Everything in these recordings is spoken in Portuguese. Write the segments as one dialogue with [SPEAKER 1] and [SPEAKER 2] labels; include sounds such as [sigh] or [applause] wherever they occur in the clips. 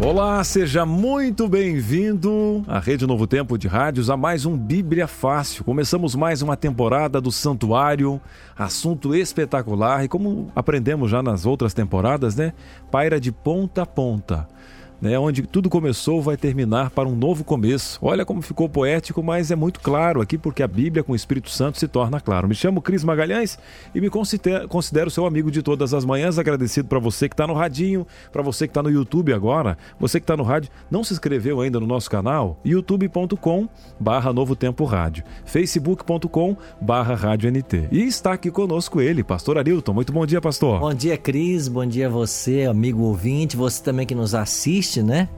[SPEAKER 1] Olá, seja muito bem-vindo à Rede Novo Tempo de Rádios a mais um Bíblia Fácil. Começamos mais uma temporada do Santuário, assunto espetacular e como aprendemos já nas outras temporadas, né? Paira de ponta a ponta né, onde tudo começou vai terminar para um novo começo. Olha como ficou poético, mas é muito claro aqui porque a Bíblia com o Espírito Santo se torna claro. Me chamo Cris Magalhães e me considero seu amigo de todas as manhãs, agradecido para você que está no radinho, para você que está no YouTube agora, você que está no rádio, não se inscreveu ainda no nosso canal? youtube.com barra Novo Tempo Rádio, facebook.com barra Rádio NT. E está aqui conosco ele, pastor Arilton. Muito bom dia, pastor.
[SPEAKER 2] Bom dia, Cris. Bom dia a você, amigo ouvinte, você também que nos assiste assiste, né?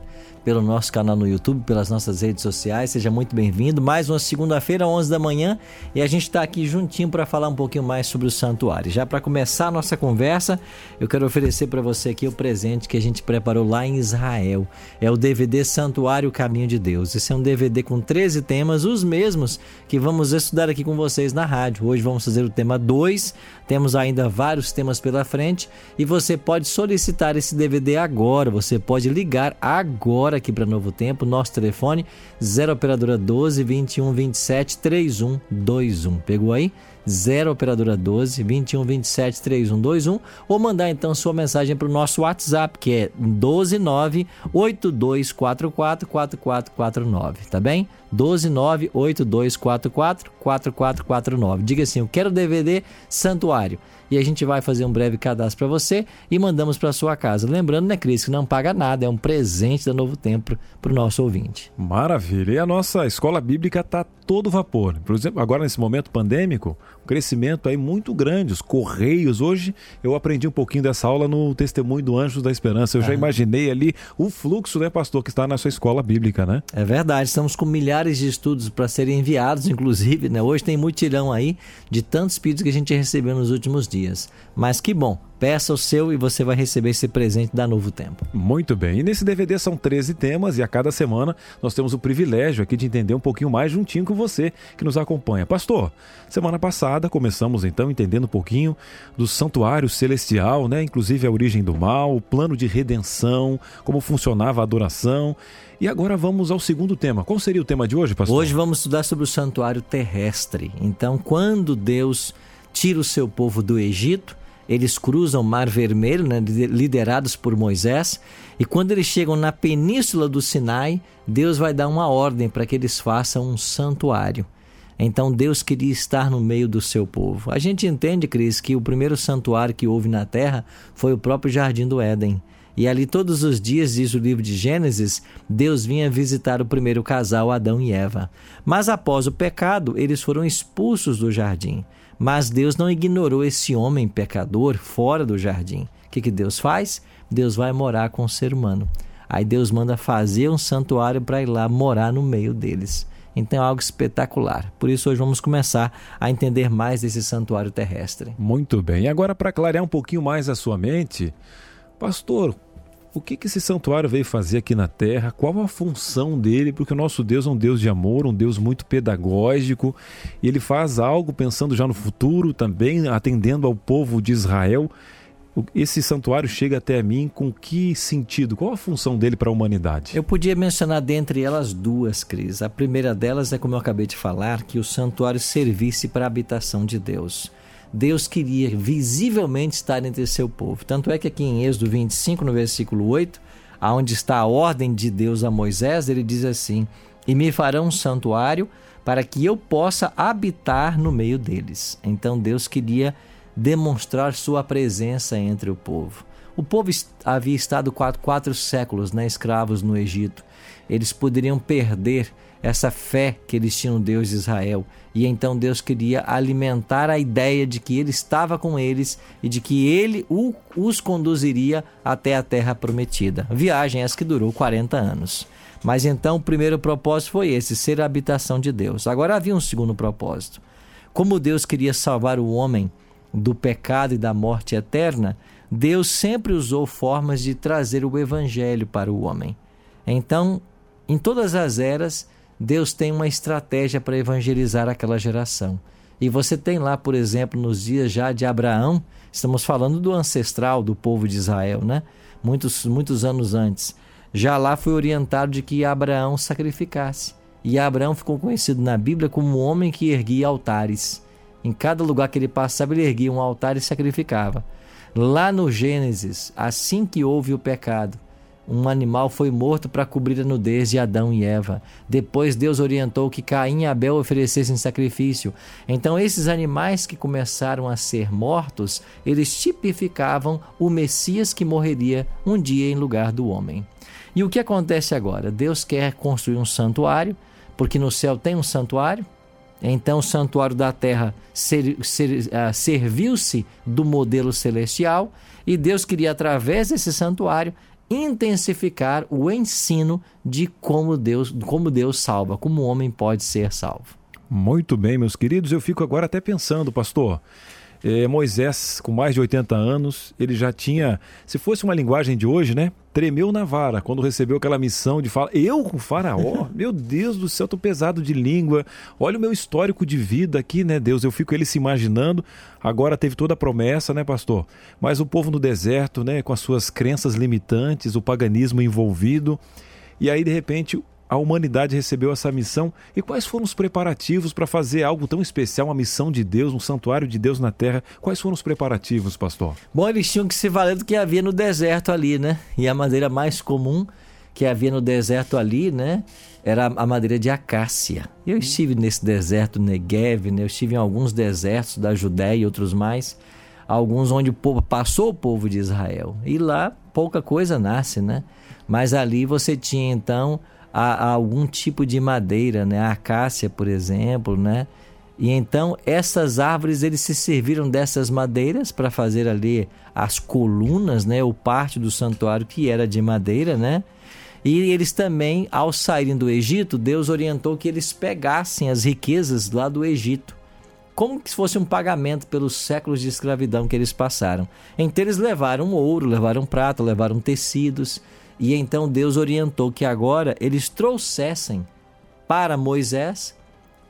[SPEAKER 2] Pelo nosso canal no YouTube, pelas nossas redes sociais, seja muito bem-vindo. Mais uma segunda-feira, 11 da manhã, e a gente está aqui juntinho para falar um pouquinho mais sobre o santuário. Já para começar a nossa conversa, eu quero oferecer para você aqui o presente que a gente preparou lá em Israel. É o DVD Santuário Caminho de Deus. Esse é um DVD com 13 temas, os mesmos que vamos estudar aqui com vocês na rádio. Hoje vamos fazer o tema 2 temos ainda vários temas pela frente e você pode solicitar esse DVD agora. Você pode ligar agora aqui para Novo Tempo, nosso telefone 0 operadora 12 21 27 3121. Pegou aí? 0 operadora 12 21 27 3121 ou mandar então sua mensagem para o nosso WhatsApp que é 129 8244 4449, tá bem? 129 8244 4449. Diga assim: "Eu quero DVD Santuário" e a gente vai fazer um breve cadastro para você e mandamos para sua casa. Lembrando, né, Cris, que não paga nada, é um presente da Novo Tempo para o nosso ouvinte.
[SPEAKER 1] Maravilha. E a nossa escola bíblica está todo vapor. Por exemplo, agora nesse momento pandêmico, crescimento aí muito grande, os correios. Hoje eu aprendi um pouquinho dessa aula no Testemunho do Anjos da Esperança. Eu já imaginei ali o fluxo, né, pastor, que está na sua escola bíblica, né?
[SPEAKER 2] É verdade. Estamos com milhares de estudos para serem enviados, inclusive, né? Hoje tem mutirão aí de tantos pedidos que a gente recebeu nos últimos dias dias. Mas que bom, peça o seu e você vai receber esse presente da Novo Tempo.
[SPEAKER 1] Muito bem. E nesse DVD são 13 temas e a cada semana nós temos o privilégio aqui de entender um pouquinho mais juntinho com você que nos acompanha. Pastor, semana passada começamos então entendendo um pouquinho do santuário celestial, né? Inclusive a origem do mal, o plano de redenção, como funcionava a adoração. E agora vamos ao segundo tema. Qual seria o tema de hoje, pastor?
[SPEAKER 2] Hoje vamos estudar sobre o santuário terrestre. Então, quando Deus tira o seu povo do Egito, eles cruzam o Mar Vermelho, né, liderados por Moisés, e quando eles chegam na península do Sinai, Deus vai dar uma ordem para que eles façam um santuário. Então Deus queria estar no meio do seu povo. A gente entende, Cris, que o primeiro santuário que houve na terra foi o próprio Jardim do Éden. E ali todos os dias, diz o livro de Gênesis, Deus vinha visitar o primeiro casal, Adão e Eva. Mas após o pecado, eles foram expulsos do jardim. Mas Deus não ignorou esse homem pecador fora do jardim. O que, que Deus faz? Deus vai morar com o ser humano. Aí Deus manda fazer um santuário para ir lá morar no meio deles. Então é algo espetacular. Por isso hoje vamos começar a entender mais desse santuário terrestre.
[SPEAKER 1] Muito bem. E agora para clarear um pouquinho mais a sua mente, pastor, o que, que esse santuário veio fazer aqui na Terra, qual a função dele, porque o nosso Deus é um Deus de amor, um Deus muito pedagógico, e ele faz algo pensando já no futuro também, atendendo ao povo de Israel. Esse santuário chega até mim com que sentido? Qual a função dele para a humanidade?
[SPEAKER 2] Eu podia mencionar dentre elas duas, Cris. A primeira delas é, como eu acabei de falar, que o santuário servisse para a habitação de Deus. Deus queria visivelmente estar entre seu povo. Tanto é que aqui em Êxodo 25, no versículo 8, aonde está a ordem de Deus a Moisés, ele diz assim: "E me farão um santuário para que eu possa habitar no meio deles". Então Deus queria demonstrar sua presença entre o povo. O povo havia estado quatro, quatro séculos né, escravos no Egito. Eles poderiam perder essa fé que eles tinham Deus de Israel. E então Deus queria alimentar a ideia de que ele estava com eles e de que ele os conduziria até a terra prometida. Viagem essa que durou 40 anos. Mas então o primeiro propósito foi esse, ser a habitação de Deus. Agora havia um segundo propósito. Como Deus queria salvar o homem do pecado e da morte eterna, Deus sempre usou formas de trazer o evangelho para o homem. Então, em todas as eras, Deus tem uma estratégia para evangelizar aquela geração. E você tem lá, por exemplo, nos dias já de Abraão, estamos falando do ancestral do povo de Israel, né? Muitos, muitos anos antes. Já lá foi orientado de que Abraão sacrificasse. E Abraão ficou conhecido na Bíblia como um homem que erguia altares. Em cada lugar que ele passava, ele erguia um altar e sacrificava. Lá no Gênesis, assim que houve o pecado, um animal foi morto para cobrir a nudez de Adão e Eva. Depois Deus orientou que Caim e Abel oferecessem sacrifício. Então esses animais que começaram a ser mortos, eles tipificavam o Messias que morreria um dia em lugar do homem. E o que acontece agora? Deus quer construir um santuário, porque no céu tem um santuário. Então o santuário da terra ser, ser, uh, serviu-se do modelo celestial e Deus queria, através desse santuário, intensificar o ensino de como Deus, como Deus salva, como o homem pode ser salvo.
[SPEAKER 1] Muito bem, meus queridos, eu fico agora até pensando, pastor. É, Moisés, com mais de 80 anos, ele já tinha, se fosse uma linguagem de hoje, né? Tremeu na vara quando recebeu aquela missão de falar. Eu com Faraó? [laughs] Meu Deus do céu, tô pesado de língua. Olha o meu histórico de vida aqui, né, Deus? Eu fico ele se imaginando. Agora teve toda a promessa, né, pastor? Mas o povo no deserto, né, com as suas crenças limitantes, o paganismo envolvido. E aí, de repente, a humanidade recebeu essa missão e quais foram os preparativos para fazer algo tão especial, uma missão de Deus, um santuário de Deus na terra? Quais foram os preparativos, pastor?
[SPEAKER 2] Bom, eles tinham que se valer do que havia no deserto ali, né? E a madeira mais comum que havia no deserto ali, né? Era a madeira de acácia. Eu estive nesse deserto Negev, né? Eu estive em alguns desertos da Judéia e outros mais, alguns onde o povo passou o povo de Israel. E lá pouca coisa nasce, né? Mas ali você tinha então a, a algum tipo de madeira, né? A acácia, por exemplo, né? E então essas árvores eles se serviram dessas madeiras para fazer ali as colunas, né, o parte do santuário que era de madeira, né? E eles também, ao saírem do Egito, Deus orientou que eles pegassem as riquezas lá do Egito, como se fosse um pagamento pelos séculos de escravidão que eles passaram. Então eles levaram ouro, levaram prata, levaram tecidos, e então Deus orientou que agora eles trouxessem para Moisés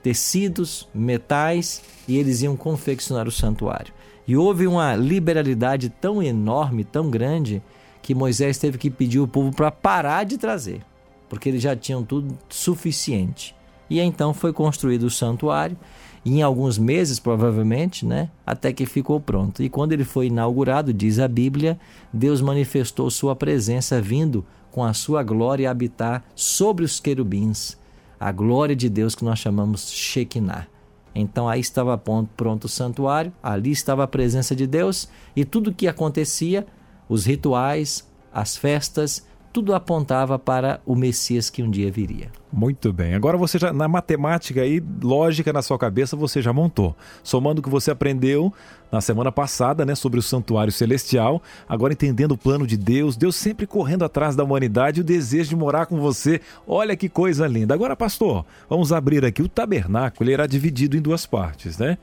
[SPEAKER 2] tecidos, metais e eles iam confeccionar o santuário. E houve uma liberalidade tão enorme, tão grande, que Moisés teve que pedir o povo para parar de trazer, porque eles já tinham tudo suficiente. E então foi construído o santuário em alguns meses, provavelmente, né? Até que ficou pronto. E quando ele foi inaugurado, diz a Bíblia, Deus manifestou sua presença vindo com a sua glória habitar sobre os querubins, a glória de Deus que nós chamamos Shekinah. Então aí estava pronto o santuário, ali estava a presença de Deus e tudo o que acontecia, os rituais, as festas, tudo apontava para o Messias que um dia viria.
[SPEAKER 1] Muito bem. Agora você já na matemática aí, lógica na sua cabeça, você já montou. Somando o que você aprendeu na semana passada, né, sobre o santuário celestial, agora entendendo o plano de Deus, Deus sempre correndo atrás da humanidade e o desejo de morar com você. Olha que coisa linda. Agora, pastor, vamos abrir aqui o tabernáculo, ele era dividido em duas partes, né?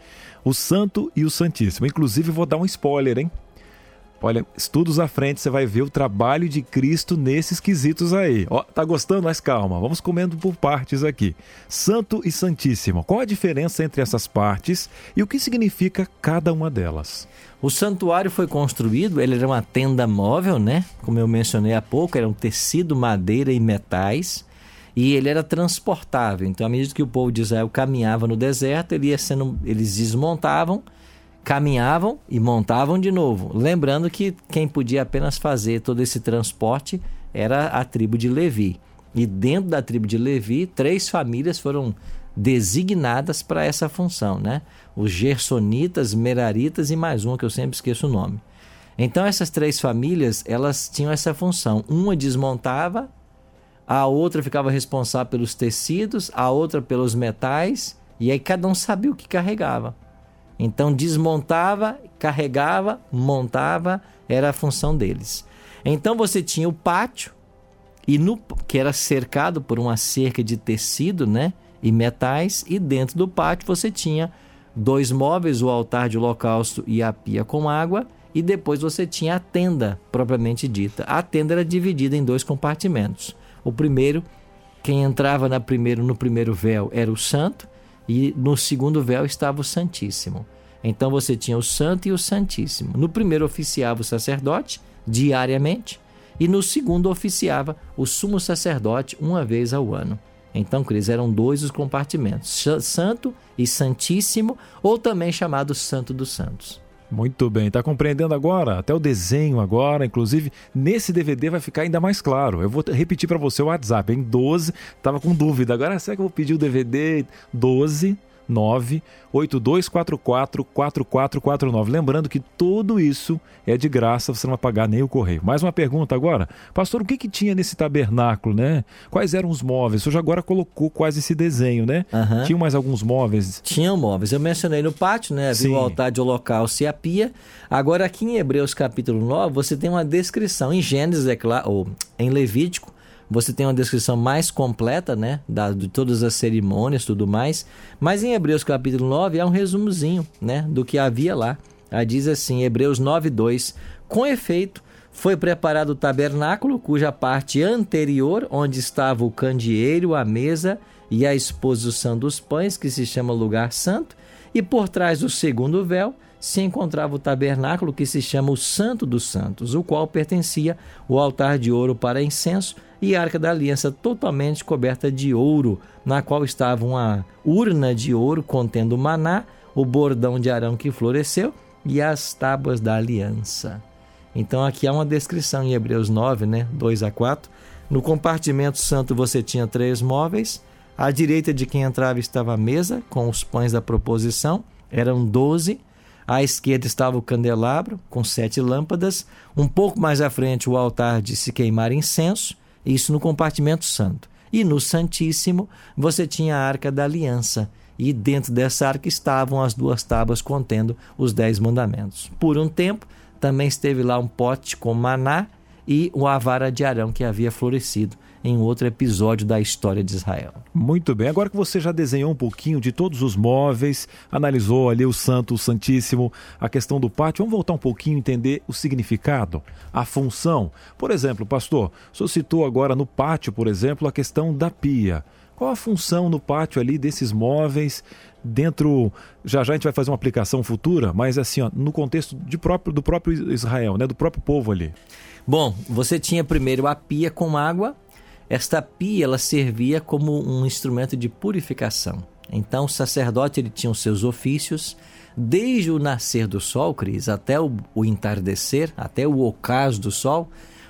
[SPEAKER 1] O santo e o santíssimo. Inclusive vou dar um spoiler, hein? Olha, estudos à frente, você vai ver o trabalho de Cristo nesses quesitos aí. Ó, tá gostando? Mas calma, vamos comendo por partes aqui. Santo e Santíssimo. Qual a diferença entre essas partes e o que significa cada uma delas?
[SPEAKER 2] O santuário foi construído, ele era uma tenda móvel, né? Como eu mencionei há pouco, era um tecido, madeira e metais. E ele era transportável. Então, à medida que o povo de Israel caminhava no deserto, ele ia sendo, eles desmontavam caminhavam e montavam de novo. Lembrando que quem podia apenas fazer todo esse transporte era a tribo de Levi. E dentro da tribo de Levi, três famílias foram designadas para essa função, né? Os Gersonitas, Meraritas e mais uma que eu sempre esqueço o nome. Então essas três famílias, elas tinham essa função. Uma desmontava, a outra ficava responsável pelos tecidos, a outra pelos metais, e aí cada um sabia o que carregava. Então desmontava, carregava, montava, era a função deles. Então você tinha o pátio e no que era cercado por uma cerca de tecido, né, e metais, e dentro do pátio você tinha dois móveis, o altar de holocausto e a pia com água, e depois você tinha a tenda propriamente dita. A tenda era dividida em dois compartimentos. O primeiro, quem entrava na primeiro, no primeiro véu era o santo, e no segundo véu estava o Santíssimo. Então você tinha o Santo e o Santíssimo. No primeiro oficiava o sacerdote, diariamente, e no segundo oficiava o sumo sacerdote uma vez ao ano. Então, Cris, eram dois os compartimentos, Santo e Santíssimo, ou também chamado Santo dos Santos.
[SPEAKER 1] Muito bem, está compreendendo agora? Até o desenho agora, inclusive nesse DVD vai ficar ainda mais claro. Eu vou repetir para você o WhatsApp, em 12, estava com dúvida. Agora será que eu vou pedir o DVD 12 982444449. Lembrando que tudo isso é de graça, você não vai pagar nem o correio. Mais uma pergunta agora. Pastor, o que, que tinha nesse tabernáculo, né? Quais eram os móveis? Você já agora colocou quase esse desenho, né? Uhum. Tinha mais alguns móveis?
[SPEAKER 2] Tinham móveis. Eu mencionei no pátio, né? Havia o altar de holocausto e a pia. Agora, aqui em Hebreus capítulo 9, você tem uma descrição. Em Gênesis, é claro, ou em Levítico, você tem uma descrição mais completa, né, da, de todas as cerimônias, tudo mais. Mas em Hebreus capítulo 9 é um resumozinho, né, do que havia lá. Aí diz assim, Hebreus 9:2, com efeito, foi preparado o tabernáculo, cuja parte anterior, onde estava o candeeiro, a mesa e a exposição dos pães, que se chama lugar santo, e por trás do segundo véu se encontrava o tabernáculo que se chama o Santo dos Santos, o qual pertencia o altar de ouro para incenso e a arca da aliança totalmente coberta de ouro, na qual estava uma urna de ouro contendo maná, o bordão de Arão que floresceu e as tábuas da aliança. Então aqui há uma descrição em Hebreus 9, né, 2 a 4. No compartimento santo você tinha três móveis. À direita de quem entrava estava a mesa com os pães da proposição, eram doze. À esquerda estava o candelabro, com sete lâmpadas. Um pouco mais à frente, o altar de se queimar incenso, isso no compartimento santo. E no Santíssimo, você tinha a arca da aliança. E dentro dessa arca estavam as duas tábuas contendo os dez mandamentos. Por um tempo, também esteve lá um pote com maná e a vara de Arão que havia florescido em outro episódio da história de Israel.
[SPEAKER 1] Muito bem, agora que você já desenhou um pouquinho de todos os móveis, analisou ali o Santo, o Santíssimo, a questão do pátio, vamos voltar um pouquinho e entender o significado, a função. Por exemplo, pastor, o senhor citou agora no pátio, por exemplo, a questão da pia. Qual a função no pátio ali desses móveis dentro já já a gente vai fazer uma aplicação futura, mas assim, ó, no contexto de próprio, do próprio Israel, né, do próprio povo ali.
[SPEAKER 2] Bom, você tinha primeiro a pia com água esta pia ela servia como um instrumento de purificação. Então o sacerdote ele tinha os seus ofícios, desde o nascer do sol, Cris, até o, o entardecer, até o ocaso do sol,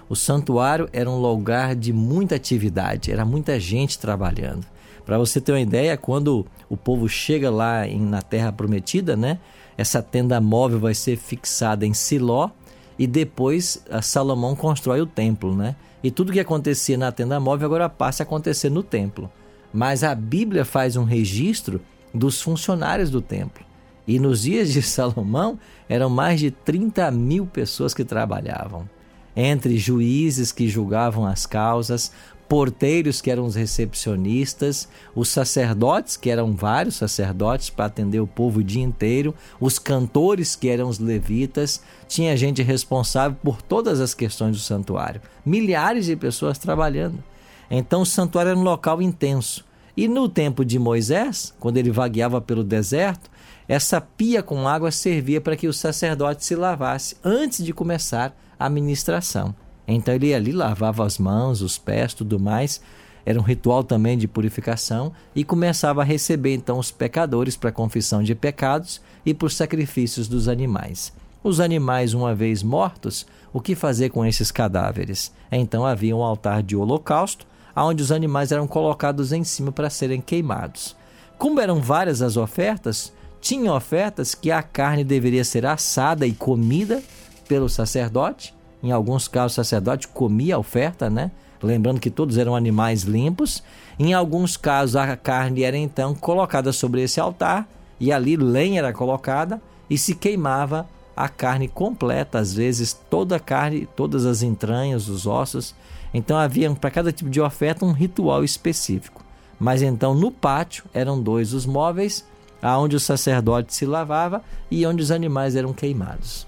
[SPEAKER 2] o santuário era um lugar de muita atividade, era muita gente trabalhando. Para você ter uma ideia, quando o povo chega lá em, na Terra Prometida, né? Essa tenda móvel vai ser fixada em Siló e depois Salomão constrói o templo, né? E tudo que acontecia na tenda móvel agora passa a acontecer no templo. Mas a Bíblia faz um registro dos funcionários do templo. E nos dias de [laughs] Salomão eram mais de 30 mil pessoas que trabalhavam. Entre juízes que julgavam as causas, porteiros que eram os recepcionistas, os sacerdotes que eram vários sacerdotes para atender o povo o dia inteiro, os cantores que eram os levitas, tinha gente responsável por todas as questões do santuário, milhares de pessoas trabalhando. Então o santuário era um local intenso. E no tempo de Moisés, quando ele vagueava pelo deserto, essa pia com água servia para que o sacerdote se lavasse antes de começar a ministração. Então ele ali lavava as mãos, os pés, tudo mais. Era um ritual também de purificação e começava a receber então os pecadores para a confissão de pecados e por sacrifícios dos animais. Os animais, uma vez mortos, o que fazer com esses cadáveres? Então havia um altar de holocausto, onde os animais eram colocados em cima para serem queimados. Como eram várias as ofertas, tinha ofertas que a carne deveria ser assada e comida pelo sacerdote. Em alguns casos, o sacerdote comia a oferta, né? Lembrando que todos eram animais limpos. Em alguns casos, a carne era então colocada sobre esse altar e ali lenha era colocada e se queimava a carne completa, às vezes toda a carne, todas as entranhas, os ossos. Então havia para cada tipo de oferta um ritual específico. Mas então no pátio eram dois os móveis, aonde o sacerdote se lavava e onde os animais eram queimados.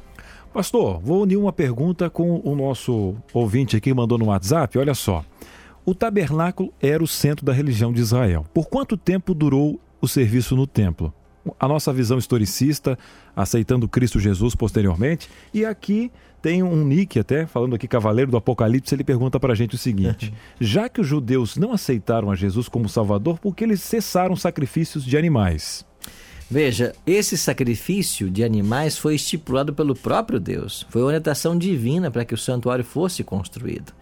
[SPEAKER 1] Pastor, vou unir uma pergunta com o nosso ouvinte aqui mandou no WhatsApp. Olha só. O tabernáculo era o centro da religião de Israel. Por quanto tempo durou o serviço no templo? A nossa visão historicista, aceitando Cristo Jesus posteriormente. E aqui tem um nick até, falando aqui Cavaleiro do Apocalipse, ele pergunta para a gente o seguinte: [laughs] já que os judeus não aceitaram a Jesus como Salvador, por que eles cessaram sacrifícios de animais?
[SPEAKER 2] Veja, esse sacrifício de animais foi estipulado pelo próprio Deus. Foi orientação divina para que o santuário fosse construído.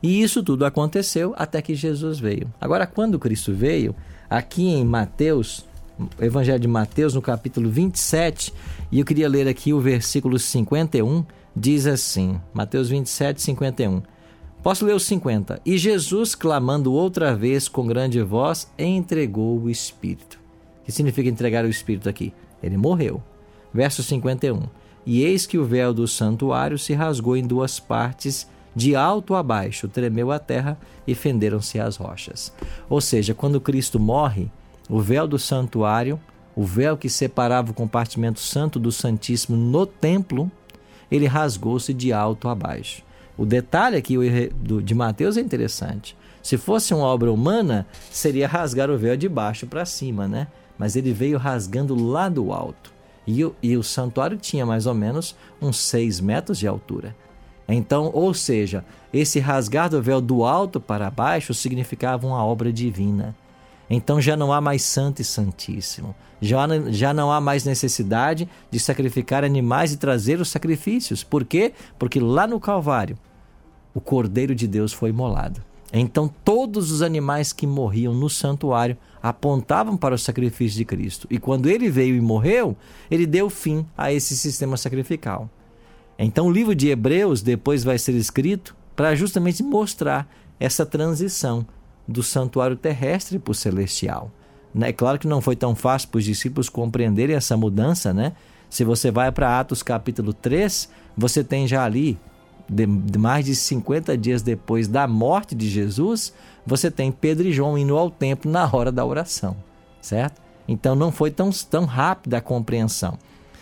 [SPEAKER 2] E isso tudo aconteceu até que Jesus veio. Agora, quando Cristo veio, aqui em Mateus, Evangelho de Mateus, no capítulo 27, e eu queria ler aqui o versículo 51, diz assim: Mateus 27, 51. Posso ler o 50? E Jesus, clamando outra vez com grande voz, entregou o Espírito que significa entregar o Espírito aqui? Ele morreu. Verso 51. E eis que o véu do santuário se rasgou em duas partes, de alto a baixo, tremeu a terra e fenderam-se as rochas. Ou seja, quando Cristo morre, o véu do santuário, o véu que separava o compartimento santo do Santíssimo no templo, ele rasgou-se de alto a baixo. O detalhe aqui de Mateus é interessante. Se fosse uma obra humana, seria rasgar o véu de baixo para cima, né? Mas ele veio rasgando lá do alto. E, e o santuário tinha mais ou menos uns 6 metros de altura. Então, ou seja, esse rasgar do véu do alto para baixo significava uma obra divina. Então já não há mais santo e santíssimo. Já, já não há mais necessidade de sacrificar animais e trazer os sacrifícios. Por quê? Porque lá no Calvário, o Cordeiro de Deus foi imolado. Então todos os animais que morriam no santuário apontavam para o sacrifício de Cristo. E quando ele veio e morreu, ele deu fim a esse sistema sacrificial. Então o livro de Hebreus depois vai ser escrito para justamente mostrar essa transição do santuário terrestre para o celestial. É claro que não foi tão fácil para os discípulos compreenderem essa mudança, né? Se você vai para Atos capítulo 3, você tem já ali de, de mais de 50 dias depois da morte de Jesus, você tem Pedro e João indo ao templo na hora da oração, certo? Então não foi tão, tão rápida a compreensão.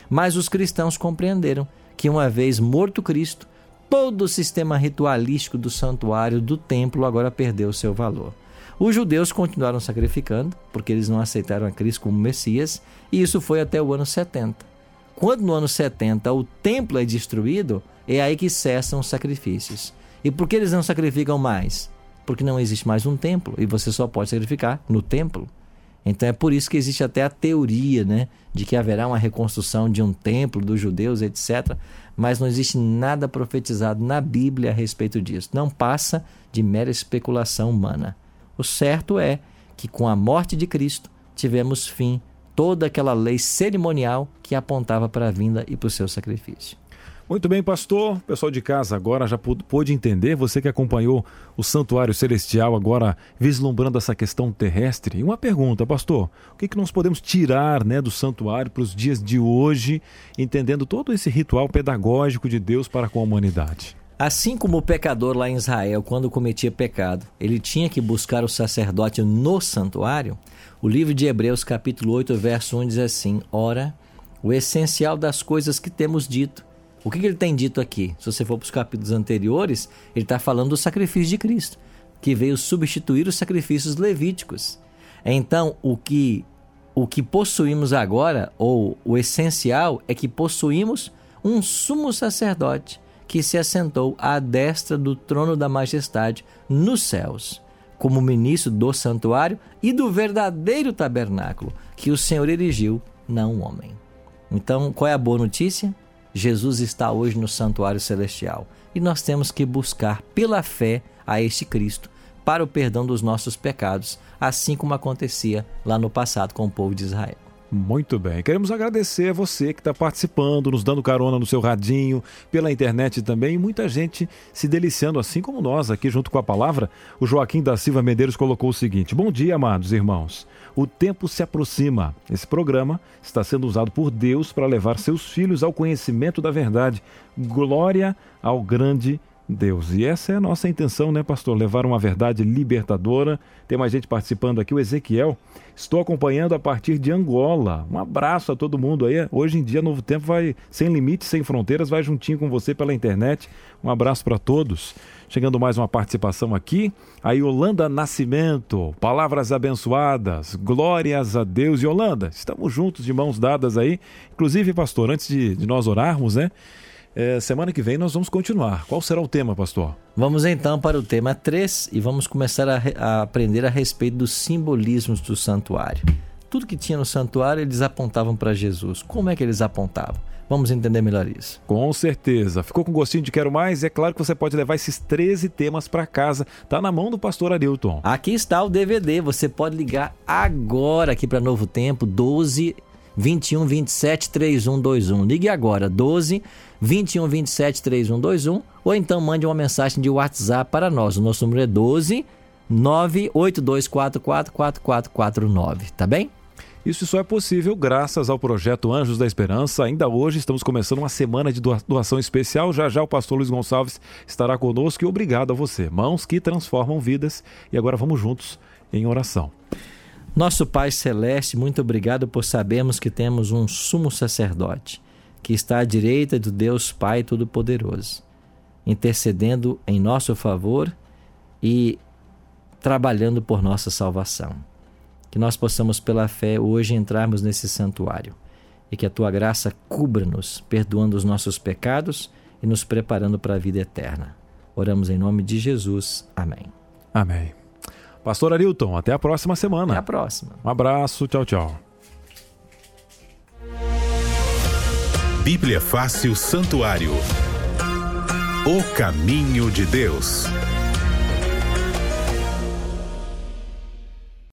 [SPEAKER 2] Mas os cristãos compreenderam que uma vez morto Cristo, todo o sistema ritualístico do santuário, do templo, agora perdeu seu valor. Os judeus continuaram sacrificando, porque eles não aceitaram a Cristo como Messias, e isso foi até o ano 70. Quando no ano 70 o templo é destruído, é aí que cessam os sacrifícios. E por que eles não sacrificam mais? Porque não existe mais um templo e você só pode sacrificar no templo. Então é por isso que existe até a teoria, né, de que haverá uma reconstrução de um templo dos judeus, etc. Mas não existe nada profetizado na Bíblia a respeito disso. Não passa de mera especulação humana. O certo é que com a morte de Cristo tivemos fim toda aquela lei cerimonial que apontava para a vinda e para o seu sacrifício.
[SPEAKER 1] Muito bem, pastor. Pessoal de casa agora já pôde entender, você que acompanhou o Santuário Celestial agora vislumbrando essa questão terrestre. E uma pergunta, pastor: o que, que nós podemos tirar né, do santuário para os dias de hoje, entendendo todo esse ritual pedagógico de Deus para com a humanidade?
[SPEAKER 2] Assim como o pecador lá em Israel, quando cometia pecado, ele tinha que buscar o sacerdote no santuário, o livro de Hebreus, capítulo 8, verso 1 diz assim: Ora, o essencial das coisas que temos dito. O que, ele tem dito aqui? Se você for para os capítulos anteriores, ele está falando do sacrifício de Cristo, que veio substituir os sacrifícios levíticos. Então, o que, o que possuímos agora, ou o essencial, é que possuímos um sumo sacerdote que se assentou à destra do trono da majestade nos céus, como ministro do santuário e do verdadeiro tabernáculo que o Senhor erigiu, não o homem. Então, qual é a boa notícia? Jesus está hoje no santuário celestial e nós temos que buscar pela fé a este Cristo para o perdão dos nossos pecados, assim como acontecia lá no passado com o povo de Israel.
[SPEAKER 1] Muito bem. Queremos agradecer a você que está participando, nos dando carona no seu radinho, pela internet também, e muita gente se deliciando, assim como nós aqui junto com a palavra. O Joaquim da Silva Medeiros colocou o seguinte: Bom dia, amados irmãos. O tempo se aproxima. Esse programa está sendo usado por Deus para levar seus filhos ao conhecimento da verdade. Glória ao grande Deus. E essa é a nossa intenção, né, pastor? Levar uma verdade libertadora. Tem mais gente participando aqui, o Ezequiel. Estou acompanhando a partir de Angola. Um abraço a todo mundo aí. Hoje em dia, Novo Tempo vai sem limites, sem fronteiras, vai juntinho com você pela internet. Um abraço para todos. Chegando mais uma participação aqui. A Yolanda Nascimento. Palavras abençoadas. Glórias a Deus. Yolanda, estamos juntos de mãos dadas aí. Inclusive, pastor, antes de, de nós orarmos, né? É, semana que vem nós vamos continuar. Qual será o tema, pastor?
[SPEAKER 2] Vamos então para o tema 3 e vamos começar a, a aprender a respeito dos simbolismos do santuário. Tudo que tinha no santuário eles apontavam para Jesus. Como é que eles apontavam? Vamos entender melhor isso.
[SPEAKER 1] Com certeza. Ficou com gostinho de quero mais? É claro que você pode levar esses 13 temas para casa. Tá na mão do pastor Arilton.
[SPEAKER 2] Aqui está o DVD. Você pode ligar agora aqui para Novo Tempo 12 21 27 3121. Ligue agora 12 21 27 3121 ou então mande uma mensagem de WhatsApp para nós. O nosso número é 12 982444449, tá bem?
[SPEAKER 1] Isso só é possível graças ao projeto Anjos da Esperança. Ainda hoje estamos começando uma semana de doação especial. Já já o pastor Luiz Gonçalves estará conosco e obrigado a você. Mãos que transformam vidas. E agora vamos juntos em oração.
[SPEAKER 2] Nosso Pai Celeste, muito obrigado por sabermos que temos um sumo sacerdote que está à direita do Deus Pai Todo-Poderoso, intercedendo em nosso favor e trabalhando por nossa salvação. Que nós possamos, pela fé, hoje entrarmos nesse santuário e que a tua graça cubra-nos, perdoando os nossos pecados e nos preparando para a vida eterna. Oramos em nome de Jesus. Amém.
[SPEAKER 1] Amém. Pastor Arilton, até a próxima semana.
[SPEAKER 2] Até a próxima.
[SPEAKER 1] Um abraço, tchau, tchau.
[SPEAKER 3] Bíblia Fácil Santuário. O caminho de Deus.